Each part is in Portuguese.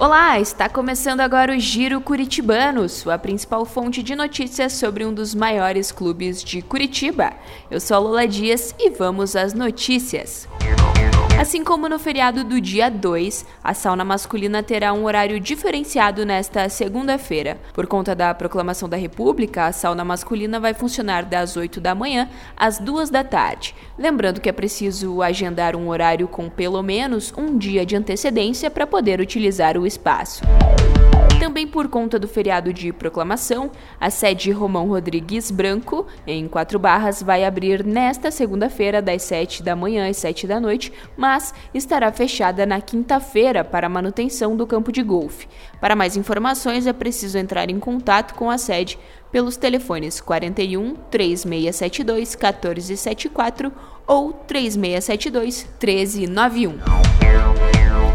Olá, está começando agora o Giro Curitibano, sua principal fonte de notícias sobre um dos maiores clubes de Curitiba. Eu sou a Lola Dias e vamos às notícias. Assim como no feriado do dia 2, a sauna masculina terá um horário diferenciado nesta segunda-feira. Por conta da proclamação da República, a sauna masculina vai funcionar das 8 da manhã às 2 da tarde. Lembrando que é preciso agendar um horário com pelo menos um dia de antecedência para poder utilizar o espaço. Também por conta do feriado de proclamação, a sede Romão Rodrigues Branco, em Quatro Barras, vai abrir nesta segunda-feira, das 7 da manhã às 7 da noite, mas estará fechada na quinta-feira para manutenção do campo de golfe. Para mais informações, é preciso entrar em contato com a sede pelos telefones 41 3672 1474 ou 3672 1391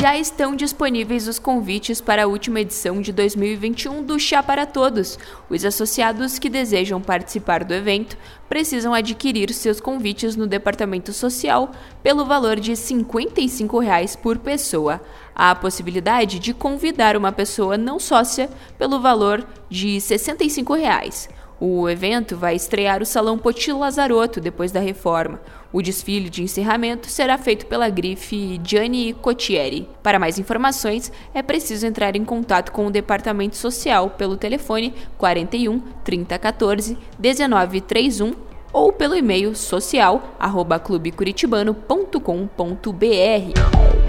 já estão disponíveis os convites para a última edição de 2021 do Chá para Todos. Os associados que desejam participar do evento precisam adquirir seus convites no Departamento Social pelo valor de 55 reais por pessoa. Há a possibilidade de convidar uma pessoa não sócia pelo valor de 65 reais. O evento vai estrear o Salão Poti Lazarotto depois da reforma. O desfile de encerramento será feito pela grife Gianni Cotieri. Para mais informações, é preciso entrar em contato com o Departamento Social pelo telefone 41 3014 1931 ou pelo e-mail social@clubecuritibano.com.br.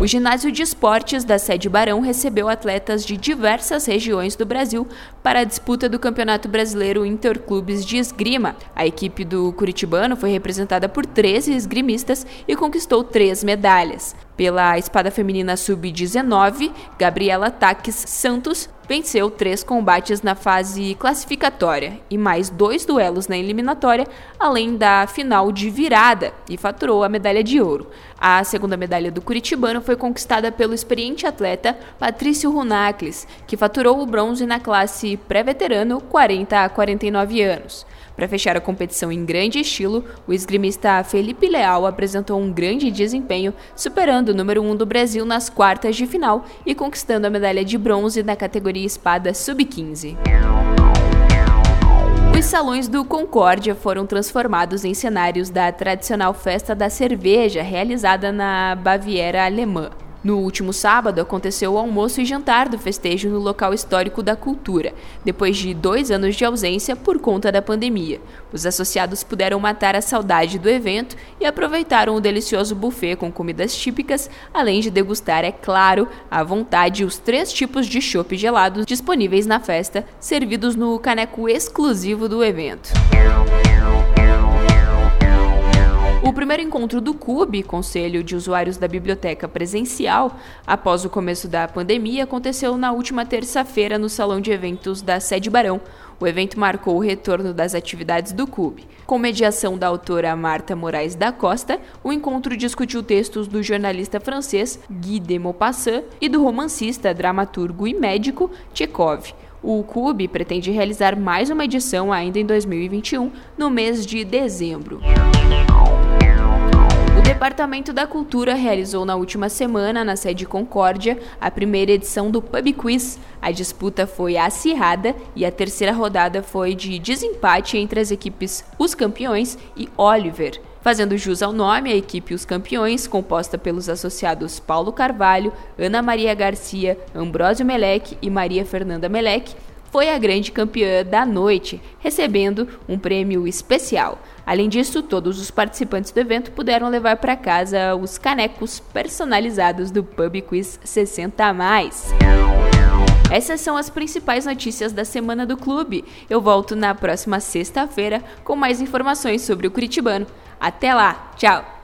O ginásio de esportes da sede Barão recebeu atletas de diversas regiões do Brasil para a disputa do Campeonato Brasileiro Interclubes de Esgrima. A equipe do Curitibano foi representada por 13 esgrimistas e conquistou três medalhas. Pela espada feminina sub-19, Gabriela Taques Santos venceu três combates na fase classificatória e mais dois duelos na eliminatória, além da final de virada, e faturou a medalha de ouro. A segunda medalha do Curitibano foi conquistada pelo experiente atleta Patrício Runacles, que faturou o bronze na classe pré-veterano 40 a 49 anos. Para fechar a competição em grande estilo, o esgrimista Felipe Leal apresentou um grande desempenho, superando o número 1 um do Brasil nas quartas de final e conquistando a medalha de bronze na categoria espada sub-15. Os salões do Concórdia foram transformados em cenários da tradicional festa da cerveja realizada na Baviera alemã. No último sábado, aconteceu o almoço e jantar do festejo no local histórico da cultura, depois de dois anos de ausência por conta da pandemia. Os associados puderam matar a saudade do evento e aproveitaram o delicioso buffet com comidas típicas, além de degustar, é claro, à vontade os três tipos de chopp gelados disponíveis na festa, servidos no caneco exclusivo do evento. O primeiro encontro do CUB, Conselho de Usuários da Biblioteca Presencial, após o começo da pandemia, aconteceu na última terça-feira no Salão de Eventos da Sede Barão. O evento marcou o retorno das atividades do CUB. Com mediação da autora Marta Moraes da Costa, o encontro discutiu textos do jornalista francês Guy de Maupassant e do romancista, dramaturgo e médico Tchekov. O CUB pretende realizar mais uma edição ainda em 2021, no mês de dezembro. Departamento da Cultura realizou na última semana, na sede Concórdia, a primeira edição do Pub Quiz. A disputa foi acirrada e a terceira rodada foi de desempate entre as equipes Os Campeões e Oliver. Fazendo jus ao nome, a equipe Os Campeões, composta pelos associados Paulo Carvalho, Ana Maria Garcia, Ambrósio Meleque e Maria Fernanda Meleque, foi a grande campeã da noite, recebendo um prêmio especial. Além disso, todos os participantes do evento puderam levar para casa os canecos personalizados do Pub Quiz 60 a mais. Essas são as principais notícias da semana do clube. Eu volto na próxima sexta-feira com mais informações sobre o Curitibano. Até lá, tchau!